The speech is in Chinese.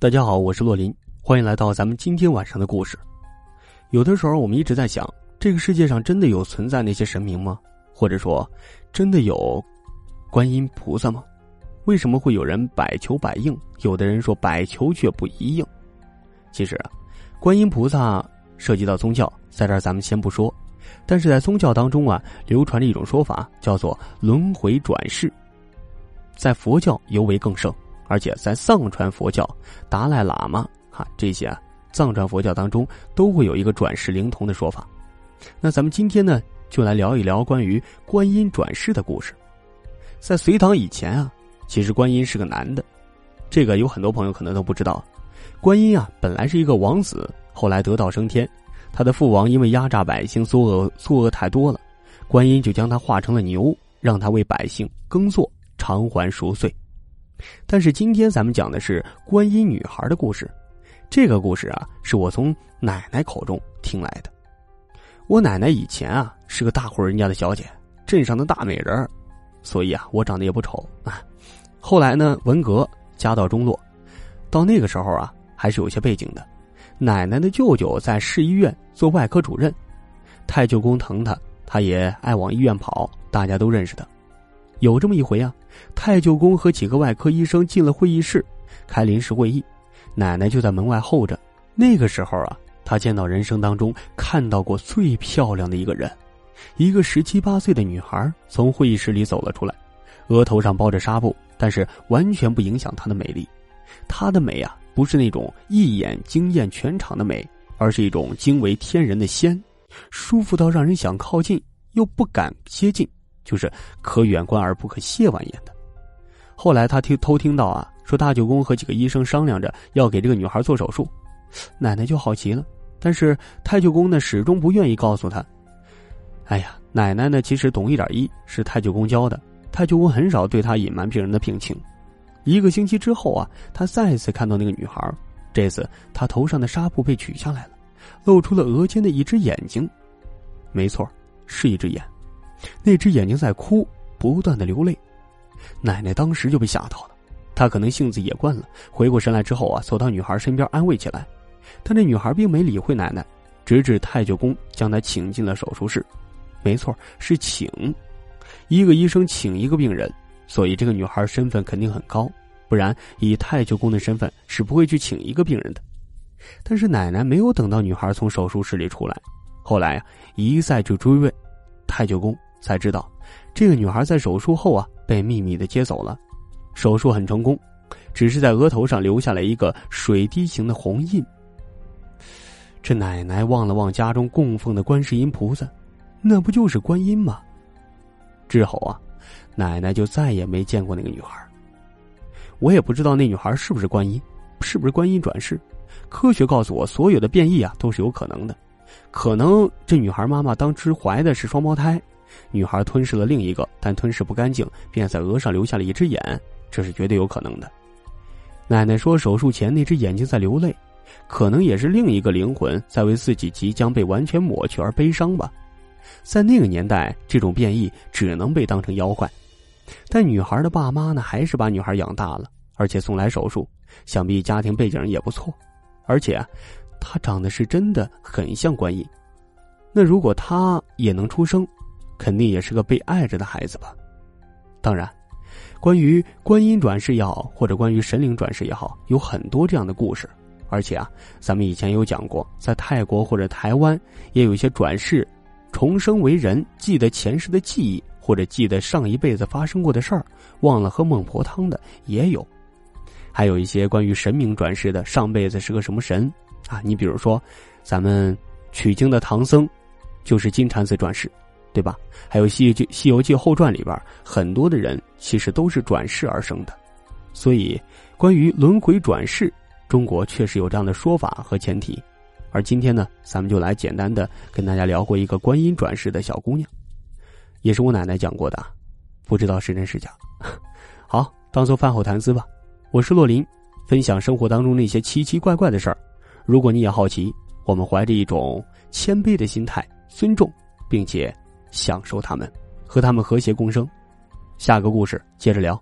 大家好，我是洛林，欢迎来到咱们今天晚上的故事。有的时候，我们一直在想，这个世界上真的有存在那些神明吗？或者说，真的有观音菩萨吗？为什么会有人百求百应，有的人说百求却不一应？其实啊，观音菩萨涉及到宗教，在这儿咱们先不说。但是在宗教当中啊，流传着一种说法，叫做轮回转世，在佛教尤为更盛。而且在藏传佛教、达赖喇嘛哈这些啊藏传佛教当中，都会有一个转世灵童的说法。那咱们今天呢，就来聊一聊关于观音转世的故事。在隋唐以前啊，其实观音是个男的，这个有很多朋友可能都不知道。观音啊，本来是一个王子，后来得道升天，他的父王因为压榨百姓，作恶作恶太多了，观音就将他化成了牛，让他为百姓耕作，偿还赎罪。但是今天咱们讲的是观音女孩的故事，这个故事啊是我从奶奶口中听来的。我奶奶以前啊是个大户人家的小姐，镇上的大美人所以啊我长得也不丑啊。后来呢文革家道中落，到那个时候啊还是有些背景的。奶奶的舅舅在市医院做外科主任，太舅公疼她，她也爱往医院跑，大家都认识她。有这么一回啊，太舅公和几个外科医生进了会议室，开临时会议，奶奶就在门外候着。那个时候啊，她见到人生当中看到过最漂亮的一个人，一个十七八岁的女孩从会议室里走了出来，额头上包着纱布，但是完全不影响她的美丽。她的美啊，不是那种一眼惊艳全场的美，而是一种惊为天人的仙，舒服到让人想靠近又不敢接近。就是可远观而不可亵玩焉的。后来他听偷听到啊，说大舅公和几个医生商量着要给这个女孩做手术，奶奶就好奇了。但是太舅公呢，始终不愿意告诉他。哎呀，奶奶呢，其实懂一点医，是太舅公教的。太舅公很少对他隐瞒病人的病情。一个星期之后啊，他再次看到那个女孩，这次他头上的纱布被取下来了，露出了额间的一只眼睛。没错，是一只眼。那只眼睛在哭，不断的流泪，奶奶当时就被吓到了。她可能性子也惯了，回过神来之后啊，走到女孩身边安慰起来。但这女孩并没理会奶奶，直至太舅公将她请进了手术室。没错，是请，一个医生请一个病人，所以这个女孩身份肯定很高，不然以太舅公的身份是不会去请一个病人的。但是奶奶没有等到女孩从手术室里出来，后来啊一再去追问，太舅公。才知道，这个女孩在手术后啊被秘密的接走了，手术很成功，只是在额头上留下了一个水滴形的红印。这奶奶望了望家中供奉的观世音菩萨，那不就是观音吗？之后啊，奶奶就再也没见过那个女孩。我也不知道那女孩是不是观音，是不是观音转世。科学告诉我，所有的变异啊都是有可能的，可能这女孩妈妈当时怀的是双胞胎。女孩吞噬了另一个，但吞噬不干净，便在额上留下了一只眼，这是绝对有可能的。奶奶说，手术前那只眼睛在流泪，可能也是另一个灵魂在为自己即将被完全抹去而悲伤吧。在那个年代，这种变异只能被当成妖怪。但女孩的爸妈呢，还是把女孩养大了，而且送来手术，想必家庭背景也不错。而且，她长得是真的很像观音。那如果她也能出生？肯定也是个被爱着的孩子吧。当然，关于观音转世也好，或者关于神灵转世也好，有很多这样的故事。而且啊，咱们以前有讲过，在泰国或者台湾，也有一些转世、重生为人，记得前世的记忆，或者记得上一辈子发生过的事儿，忘了喝孟婆汤的也有。还有一些关于神明转世的，上辈子是个什么神啊？你比如说，咱们取经的唐僧，就是金蝉子转世。对吧？还有《西游记》《西游记后传》里边，很多的人其实都是转世而生的，所以关于轮回转世，中国确实有这样的说法和前提。而今天呢，咱们就来简单的跟大家聊过一个观音转世的小姑娘，也是我奶奶讲过的，不知道是真是假。好，当做饭后谈资吧。我是洛林，分享生活当中那些奇奇怪怪的事儿。如果你也好奇，我们怀着一种谦卑的心态，尊重，并且。享受他们，和他们和谐共生。下个故事接着聊。